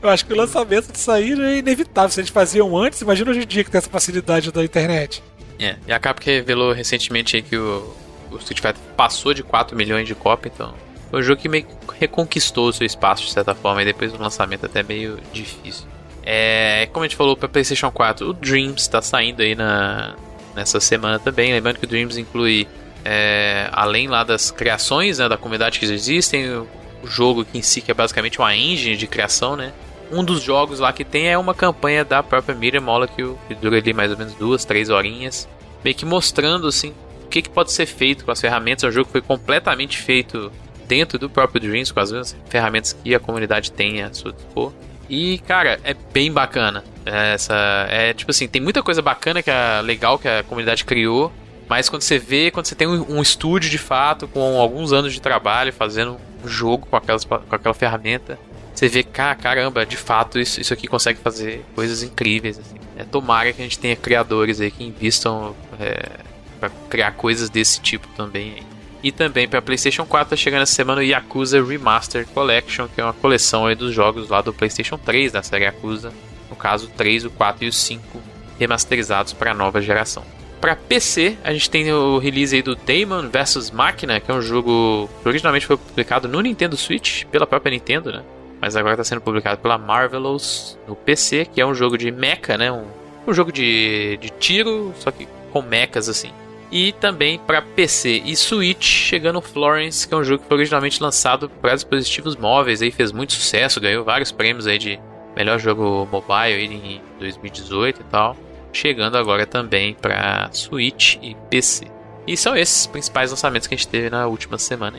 Eu acho que o lançamento disso aí é inevitável. Se eles faziam antes, imagina hoje em dia que tem essa facilidade da internet. É, e a Capcom revelou recentemente aí que o, o Street Fighter passou de 4 milhões de cópias, então foi um jogo que meio que reconquistou o seu espaço de certa forma, e depois do lançamento até meio difícil. É, como a gente falou para PlayStation 4, o Dreams está saindo aí na, nessa semana também. Lembrando que o Dreams inclui, é, além lá das criações né, da comunidade que existem, o, o jogo que em si que é basicamente uma engine de criação, né? Um dos jogos lá que tem é uma campanha da própria Miriam Molecule, que dura ali mais ou menos duas, três horinhas, meio que mostrando assim o que, que pode ser feito com as ferramentas. É um jogo que foi completamente feito dentro do próprio Dreams, com as ferramentas que a comunidade tem a seu dispor. E, cara, é bem bacana. Essa, é tipo assim, tem muita coisa bacana que é legal que a comunidade criou. Mas quando você vê, quando você tem um, um estúdio de fato, com alguns anos de trabalho, fazendo um jogo com, aquelas, com aquela ferramenta, você vê, cara, caramba, de fato isso, isso aqui consegue fazer coisas incríveis. Assim. É, tomara que a gente tenha criadores aí que investam é, para criar coisas desse tipo também. E também para PlayStation 4 tá chegando essa semana o Yakuza Remaster Collection, que é uma coleção aí dos jogos lá do PlayStation 3 da série Yakuza. No caso, o 3, o 4 e o 5 remasterizados para a nova geração. Para PC, a gente tem o release aí do Daemon vs Machina, que é um jogo que originalmente foi publicado no Nintendo Switch, pela própria Nintendo, né? Mas agora está sendo publicado pela Marvelous no PC, que é um jogo de mecha, né? Um, um jogo de, de tiro, só que com mechas assim. E também para PC e Switch, chegando Florence, que é um jogo que foi originalmente lançado para dispositivos móveis, aí fez muito sucesso, ganhou vários prêmios aí de melhor jogo mobile aí em 2018 e tal chegando agora também para Switch e PC. E são esses os principais lançamentos que a gente teve na última semana.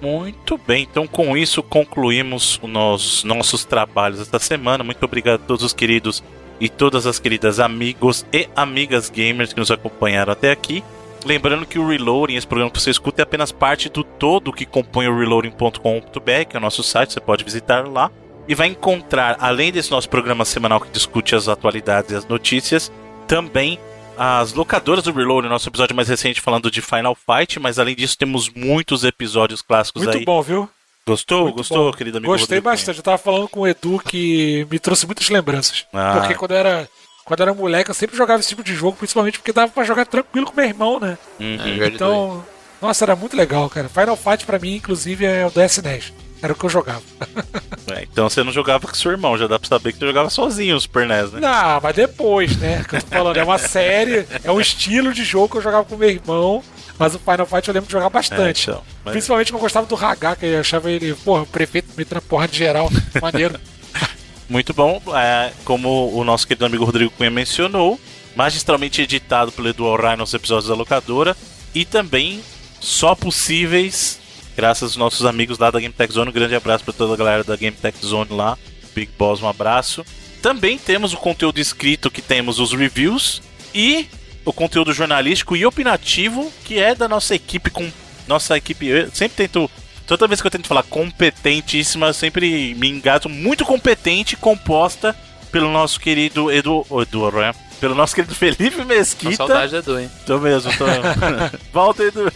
Muito bem, então com isso concluímos os nossos trabalhos esta semana. Muito obrigado a todos os queridos e todas as queridas amigos e amigas gamers que nos acompanharam até aqui. Lembrando que o Reloading, esse programa que você escuta, é apenas parte do todo que compõe o reloading.com.br, que é o nosso site, você pode visitar lá e vai encontrar, além desse nosso programa semanal que discute as atualidades e as notícias, também as locadoras do Reload, nosso episódio mais recente falando de Final Fight, mas além disso temos muitos episódios clássicos Muito aí. Muito bom, viu? Gostou? Muito Gostou, bom. querido amigo? Gostei Rodrigo bastante. Cunha. Eu tava falando com o Edu que me trouxe muitas lembranças. Ah. Porque quando eu era quando eu era moleque, eu sempre jogava esse tipo de jogo, principalmente porque dava pra jogar tranquilo com meu irmão, né? Uhum. Então, nossa, era muito legal, cara. Final Fight pra mim, inclusive, é o DS10. Era o que eu jogava. É, então você não jogava com seu irmão, já dá pra saber que tu jogava sozinho o Super NES, né? Não, mas depois, né? Que eu tô falando, é uma série, é um estilo de jogo que eu jogava com meu irmão. Mas o Final Fight eu lembro de jogar bastante. É, então, mas... Principalmente quando eu gostava do Haga, que eu achava ele, porra, o prefeito me na porra de geral. Maneiro. Muito bom. É, como o nosso querido amigo Rodrigo Cunha mencionou, magistralmente editado pelo Edu Rai nos episódios da locadora. E também só possíveis graças aos nossos amigos lá da Game Tech Zone. Um grande abraço para toda a galera da Game Tech Zone lá. Big Boss, um abraço. Também temos o conteúdo escrito que temos os reviews e o conteúdo jornalístico e opinativo que é da nossa equipe com nossa equipe. Eu sempre tento toda vez que eu tento falar competentíssima, eu sempre me engato muito competente, composta pelo nosso querido Edu, Edu né? Pelo nosso querido Felipe Mesquita. Com saudade do Edu, hein? Tô mesmo, tô. Volta, Edu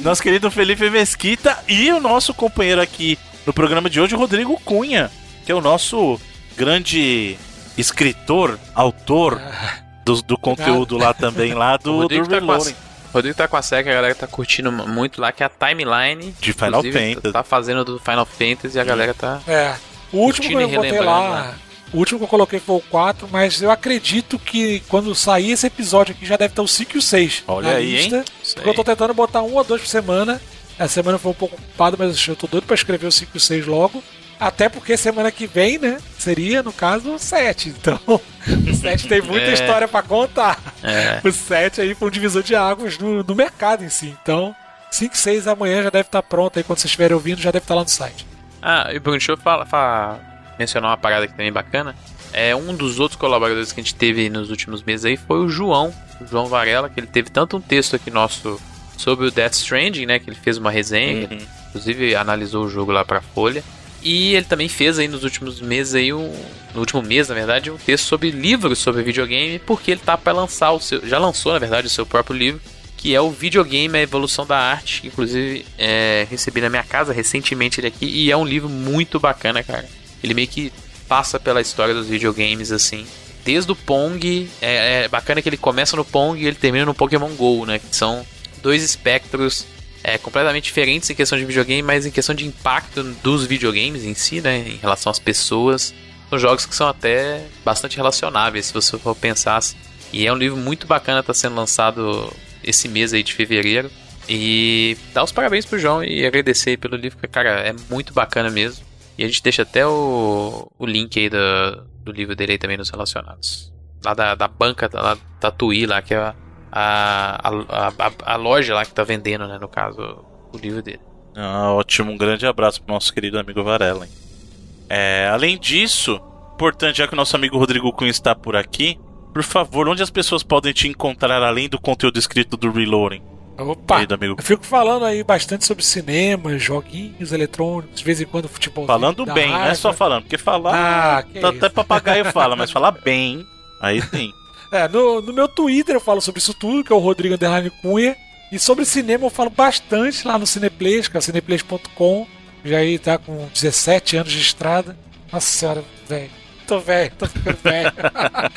nosso querido Felipe Mesquita e o nosso companheiro aqui no programa de hoje, Rodrigo Cunha, que é o nosso grande escritor, autor do, do conteúdo lá também, lá do, do tá Reloading. O Rodrigo tá com a série que a galera tá curtindo muito lá, que é a timeline. De Final Fantasy. Tá fazendo do Final Fantasy e a galera tá. É. O último que eu botei lá, lá, o último que eu coloquei foi o 4, mas eu acredito que quando sair esse episódio aqui já deve estar o 5 e o 6. Olha aí, lista, hein? Porque eu tô tentando botar um ou dois por semana. Essa semana foi um pouco ocupado, mas eu tô doido pra escrever o 5 e o 6 logo. Até porque semana que vem, né? Seria, no caso, o 7. Então, o 7 tem muita é. história para contar. É. O 7 aí foi um divisor de águas no, no mercado em si. Então, 5 e 6 amanhã já deve estar pronto aí. Quando vocês estiverem ouvindo, já deve estar lá no site. Ah, e Bruno, deixa eu falar, falar mencionar uma parada que também bacana. É, um dos outros colaboradores que a gente teve nos últimos meses aí foi o João, o João Varela, que ele teve tanto um texto aqui nosso sobre o Death Stranding, né, que ele fez uma resenha, uhum. inclusive analisou o jogo lá pra Folha. E ele também fez aí nos últimos meses aí um, no último mês, na verdade, um texto sobre livros sobre videogame, porque ele tá para lançar o seu, já lançou na verdade o seu próprio livro, que é o videogame a evolução da arte, que inclusive é, recebi na minha casa recentemente ele aqui e é um livro muito bacana, cara. Ele meio que passa pela história dos videogames, assim. Desde o Pong, é, é bacana que ele começa no Pong e ele termina no Pokémon GO, né? Que são dois espectros é, completamente diferentes em questão de videogame, mas em questão de impacto dos videogames em si, né? Em relação às pessoas. São jogos que são até bastante relacionáveis, se você for pensar. Assim. E é um livro muito bacana, tá sendo lançado esse mês aí de fevereiro. E dar os parabéns pro João e agradecer pelo livro, porque, cara, é muito bacana mesmo. E a gente deixa até o, o link aí do, do livro dele aí também nos relacionados. Lá da, da banca, lá Tatuí, lá, que é a, a, a, loja lá que tá vendendo, né, no caso, o livro dele. Ah, ótimo, um grande abraço pro nosso querido amigo Varela. É, além disso, importante, já que o nosso amigo Rodrigo Cunha está por aqui, por favor, onde as pessoas podem te encontrar além do conteúdo escrito do Reloading? Opa! Aí, amigo. Eu fico falando aí bastante sobre cinema, joguinhos eletrônicos, de vez em quando futebol. Falando bem, não é só falando, porque falar. Ah, que tá, até papagaio fala, mas falar bem, aí sim. É, no, no meu Twitter eu falo sobre isso tudo, que é o Rodrigo Underline Cunha. E sobre cinema eu falo bastante lá no Cineplays, que é cineplays.com. Já aí tá com 17 anos de estrada. Nossa senhora, velho. Tô velho, tô ficando velho.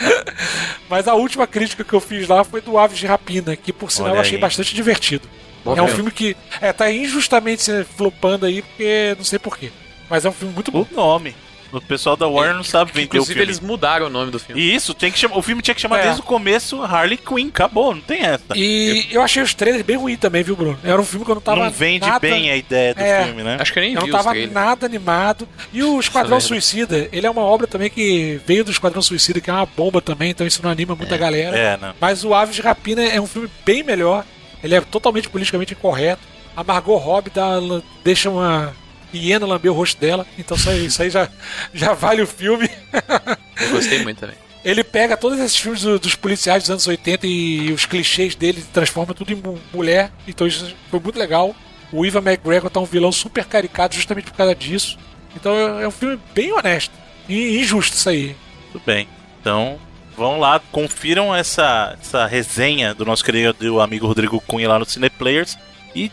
Mas a última crítica que eu fiz lá foi do Aves de Rapina, que por sinal eu achei bastante divertido. Bom é um filme. que é, tá injustamente se flopando aí, porque não sei porquê. Mas é um filme muito bom. O nome. O pessoal da Warner não sabe vender o Inclusive, filme. eles mudaram o nome do filme. E isso, tem que chamar. O filme tinha que chamar É. desde o começo Harley Quinn. Acabou, não tem essa. E eu achei os trailers bem ruins também, viu, Bruno? Era um filme que eu não tava não vende nada... bem a ideia do É. filme, né? Acho que eu nem Eu vi não tava nada animado. E o Esquadrão é verdade. Suicida, ele é uma obra também que veio do Esquadrão Suicida, que é uma bomba também, então isso não anima muita galera. É, né? Mas o Aves de Rapina é um filme bem melhor. Ele é totalmente politicamente incorreto. A Margot Robbie dá, deixa uma hiena lamber o rosto dela. Então isso aí, isso aí já, já vale o filme. Eu gostei muito também. Ele pega todos esses filmes do- dos policiais dos anos 80 e os clichês dele e transforma tudo em mu- mulher. Então isso foi muito legal. O Ivan McGregor tá um vilão super caricato justamente por causa disso. Então é é um filme bem honesto. E injusto isso aí. Tudo bem. Então, vão lá, confiram essa, essa resenha do nosso querido amigo Rodrigo Cunha lá no Cineplayers. E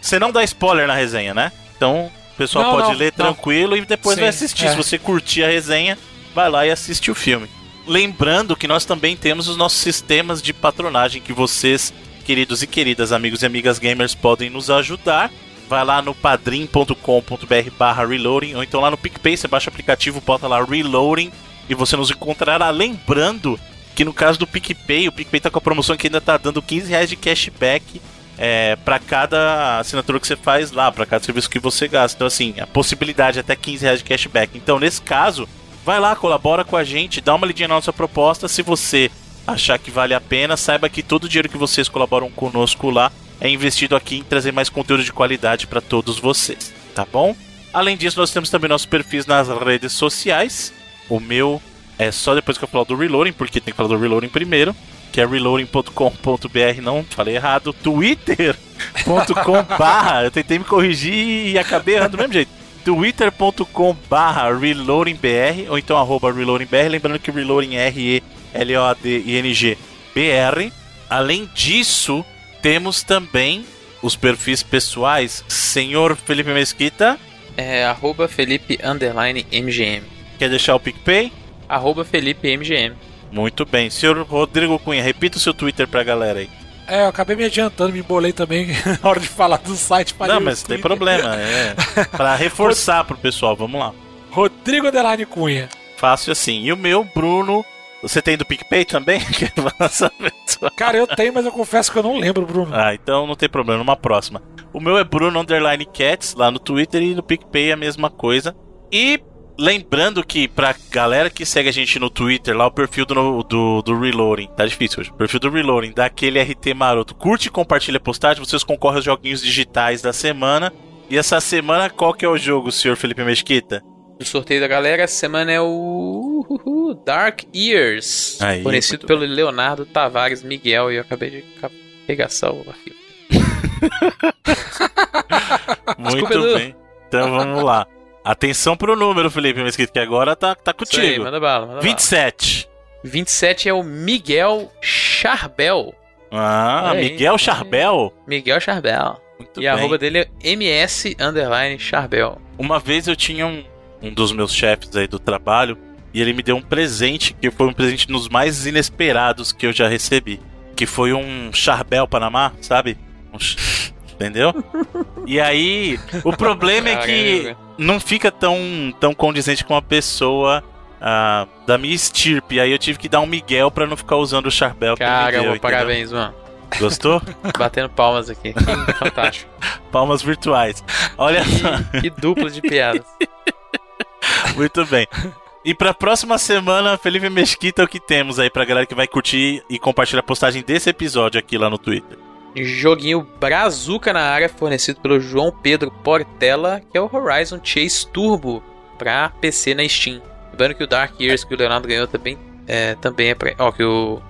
você não dá spoiler na resenha, né? Então, pessoal Não, pode não, ler não. tranquilo e depois Sim, vai assistir. é. Se você curtir a resenha, vai lá e assiste o filme. Lembrando que nós também temos os nossos sistemas de patronagem que vocês, queridos e queridas amigos e amigas gamers, podem nos ajudar. Vai lá no padrim.com.br barra reloading, ou então lá no PicPay, você baixa o aplicativo, bota lá reloading e você nos encontrará. Lembrando que no caso do PicPay, o PicPay tá com a promoção que ainda tá dando 15 reais de cashback é, para cada assinatura que você faz lá, para cada serviço que você gasta. Então, assim, a possibilidade é até 15 reais de cashback. Então, nesse caso, vai lá, colabora com a gente, dá uma lidinha na nossa proposta. Se você achar que vale a pena, saiba que todo o dinheiro que vocês colaboram conosco lá é investido aqui em trazer mais conteúdo de qualidade para todos vocês, tá bom? Além disso, nós temos também nossos perfis nas redes sociais. O meu é só depois que eu falar do Reloading, porque tem que falar do Reloading primeiro, que é reloading.com.br, não falei errado, twitter.com barra, eu tentei me corrigir e acabei errando do mesmo jeito. twitter.com barra reloadingbr, ou então arroba reloadingbr, lembrando que reloading é R-E-L-O-A-D-I-N-G-B-R. Além disso, temos também os perfis pessoais, senhor Felipe Mesquita, É arroba Felipe underline MGM. quer deixar o PicPay? Arroba Felipe MGM. Muito bem. Senhor Rodrigo Cunha, repita o seu Twitter pra galera aí. É, eu acabei me adiantando, me embolei também na hora de falar do site. falei Não, mas tem problema. É pra reforçar pro pessoal. Vamos lá. Rodrigo Adelane Cunha. Fácil assim. E o meu, Bruno. Você tem do PicPay também? Só. Cara, eu tenho, mas eu confesso que eu não lembro, Bruno. Ah, então não tem problema. Numa próxima. O meu é Bruno Underline Cats lá no Twitter e no PicPay é a mesma coisa. E lembrando que pra galera que segue a gente no Twitter, lá o perfil do, do, do Reloading, tá difícil hoje. O perfil do Reloading, dá aquele RT maroto. Curte e compartilha a postagem, vocês concorrem aos joguinhos digitais da semana. E essa semana, qual que é o jogo, senhor Felipe Mesquita? O sorteio da galera essa semana é o Uhuhu, Dark Years. Aí, fornecido pelo Leonardo Tavares Miguel. E eu acabei de pegaçar o arquivo. Muito Edu. bem. Então vamos lá. Atenção pro número, Felipe Mesquita, que agora tá, tá Isso aí, contigo. manda bala, manda 27. bala. 27 é o Miguel Charbel. Ah, aí. Miguel Charbel. Miguel Charbel. Muito e bem. a arroba dele é ms underline Charbel. Uma vez eu tinha um, um dos meus chefes aí do trabalho e ele me deu um presente que foi um presente dos mais inesperados que eu já recebi. Que foi um Charbel Panamá, sabe? Um ch- Entendeu? E aí, o problema é que Caramba. não fica tão, tão condizente com uma pessoa ah, da minha estirpe. Aí eu tive que dar um Miguel pra não ficar usando o Charbel que Caramba, entendeu? parabéns, mano. Gostou? Batendo palmas aqui. Que Fantástico. Palmas virtuais. Olha só. Que dupla de piadas. Muito bem. E pra próxima semana, Felipe Mesquita, o que temos aí pra galera que vai curtir e compartilhar a postagem desse episódio aqui lá no Twitter? Joguinho Brazuca na área, fornecido pelo João Pedro Portela, que é o Horizon Chase Turbo pra PC na Steam. Lembrando que o Dark Years que o Leonardo ganhou também é, também é pra. Ó, que o,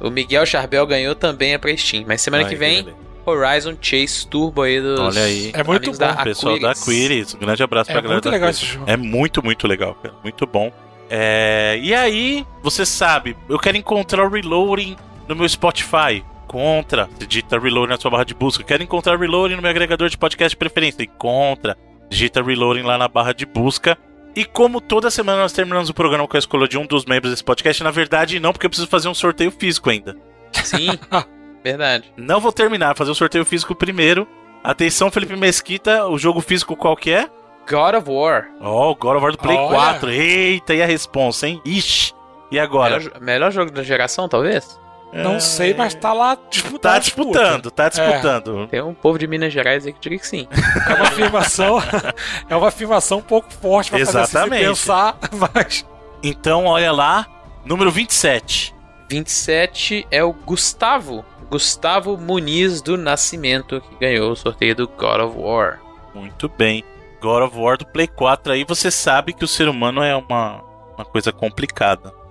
o Miguel Charbel ganhou também é pra Steam. Mas semana Aí, que vem. Horizon Chase Turbo aí dos. Olha aí. É muito bom, da Pessoal da Aquiris. Um grande abraço pra É galera muito da legal Aquiris. esse jogo. É muito, muito legal, cara. Muito bom. É, E aí, você sabe, eu quero encontrar o Reloading no meu Spotify. Encontra. Digita Reloading na sua barra de busca. Quero encontrar Reloading no meu agregador de podcast de preferência. Encontra. Digita Reloading lá na barra de busca. E como toda semana nós terminamos o programa com a escolha de um dos membros desse podcast, na verdade não, porque eu preciso fazer um sorteio físico ainda. Sim, verdade. Não vou terminar, fazer o sorteio físico primeiro. Atenção, Felipe Mesquita, o jogo físico qual que é? God of War. Oh, God of War do Play Olha. 4. Eita, e a responsa, hein? Ixi. E agora? Melhor, melhor jogo da geração, talvez? Não É, sei, mas tá lá disputando. Tá a disputa. disputando, tá disputando. Tem um povo de Minas Gerais aí que diria que sim. É uma afirmação. é uma afirmação um pouco forte pra fazer assim, Exatamente. você pensar, mas. Então, olha lá, número 27. 27 é o Gustavo. Gustavo Muniz do Nascimento, que ganhou o sorteio do God of War. Muito bem. God of War do Play 4 aí você sabe que o ser humano é uma, uma coisa complicada? É,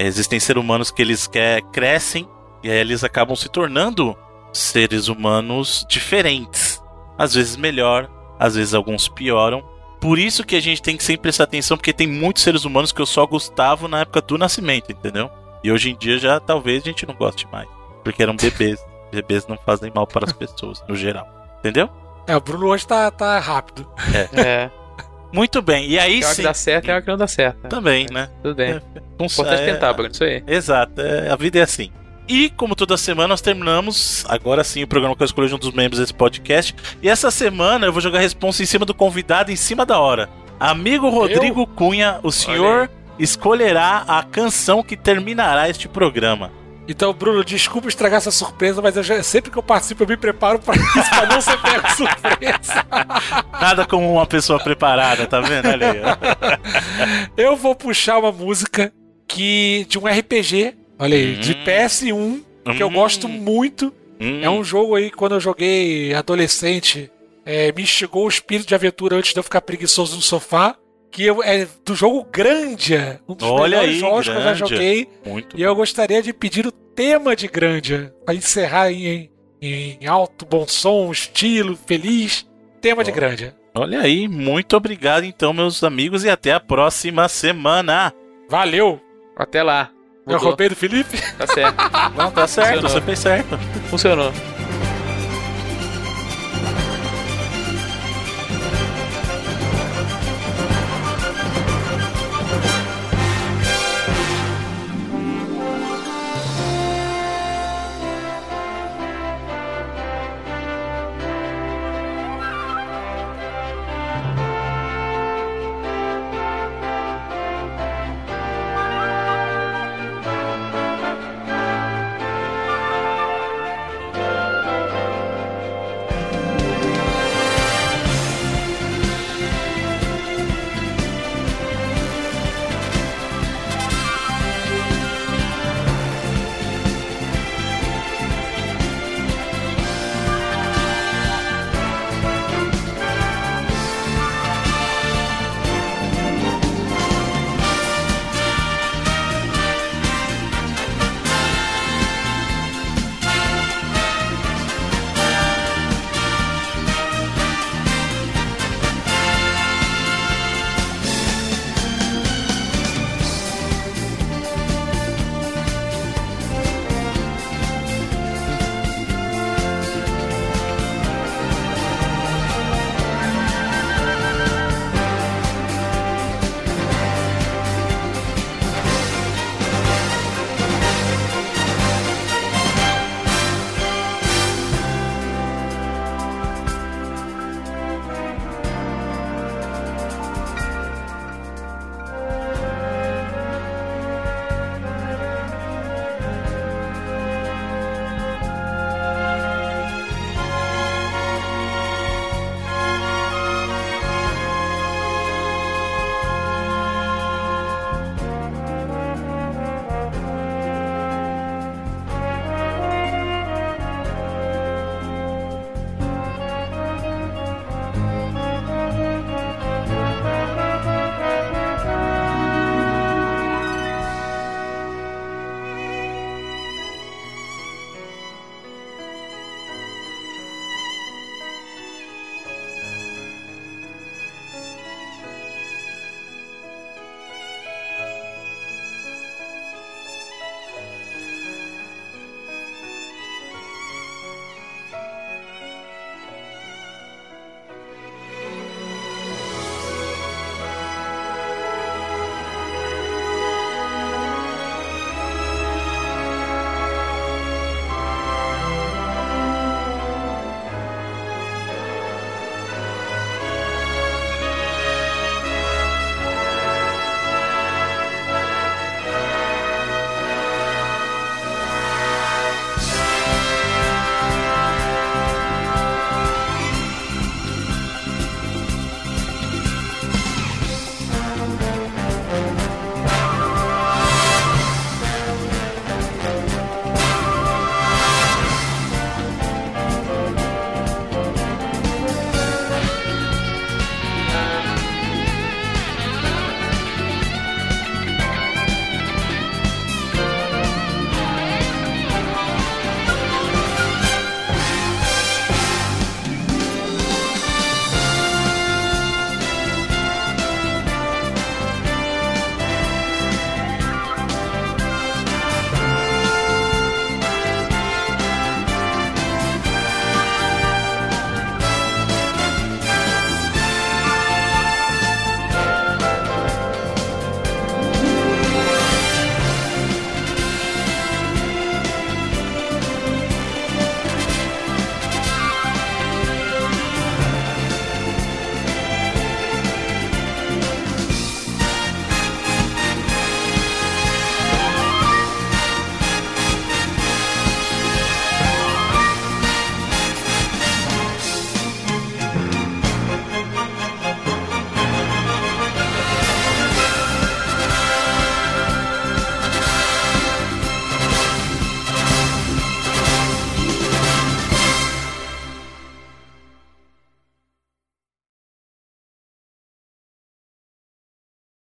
Existem seres humanos que eles quer, crescem e aí eles acabam se tornando seres humanos diferentes. Às vezes melhor, às vezes alguns pioram. Por isso que a gente tem que sempre prestar atenção, porque tem muitos seres humanos que eu só gostava na época do nascimento, entendeu? E hoje em dia já talvez a gente não goste mais. Porque eram bebês. bebês não fazem mal para as pessoas, no geral. Entendeu? É, o Bruno hoje tá, tá rápido. É. Muito bem. E aí hora sim. que dá certo e hora que não dá certo. né? Também, né? Tudo bem. Importante é- tentar, Bruno. Isso aí. Exato, é- a vida é assim. E, como toda semana, nós terminamos agora sim o programa com a escolha de um dos membros desse podcast. E essa semana eu vou jogar a responsa em cima do convidado, em cima da hora. Amigo Rodrigo Cunha, o senhor escolherá a canção que terminará este programa. Então, Bruno, desculpa estragar essa surpresa, mas já- sempre que eu participo eu me preparo pra isso, pra não ser pego surpresa. Nada como uma pessoa preparada, tá vendo? Ó. Eu vou puxar uma música que de um RPG, olha aí, de Hum. PS1, que eu Hum. gosto muito. Hum, É um jogo aí, quando eu joguei adolescente, é, me instigou o espírito de aventura antes de eu ficar preguiçoso no sofá. Que eu- é do jogo Grandia, um dos Olha melhores aí, jogos que eu já Grandia. joguei. Muito E eu gostaria de pedir o tema de Grandia, pra encerrar em, em alto, bom som, estilo, feliz. Tema de Ó. Grandia. Olha aí, muito obrigado então, meus amigos, e até a próxima semana. Valeu! Até lá. Eu Mudou. roubei do Felipe? Tá certo. Não, tá certo, Funcionou. você fez certo. Funcionou.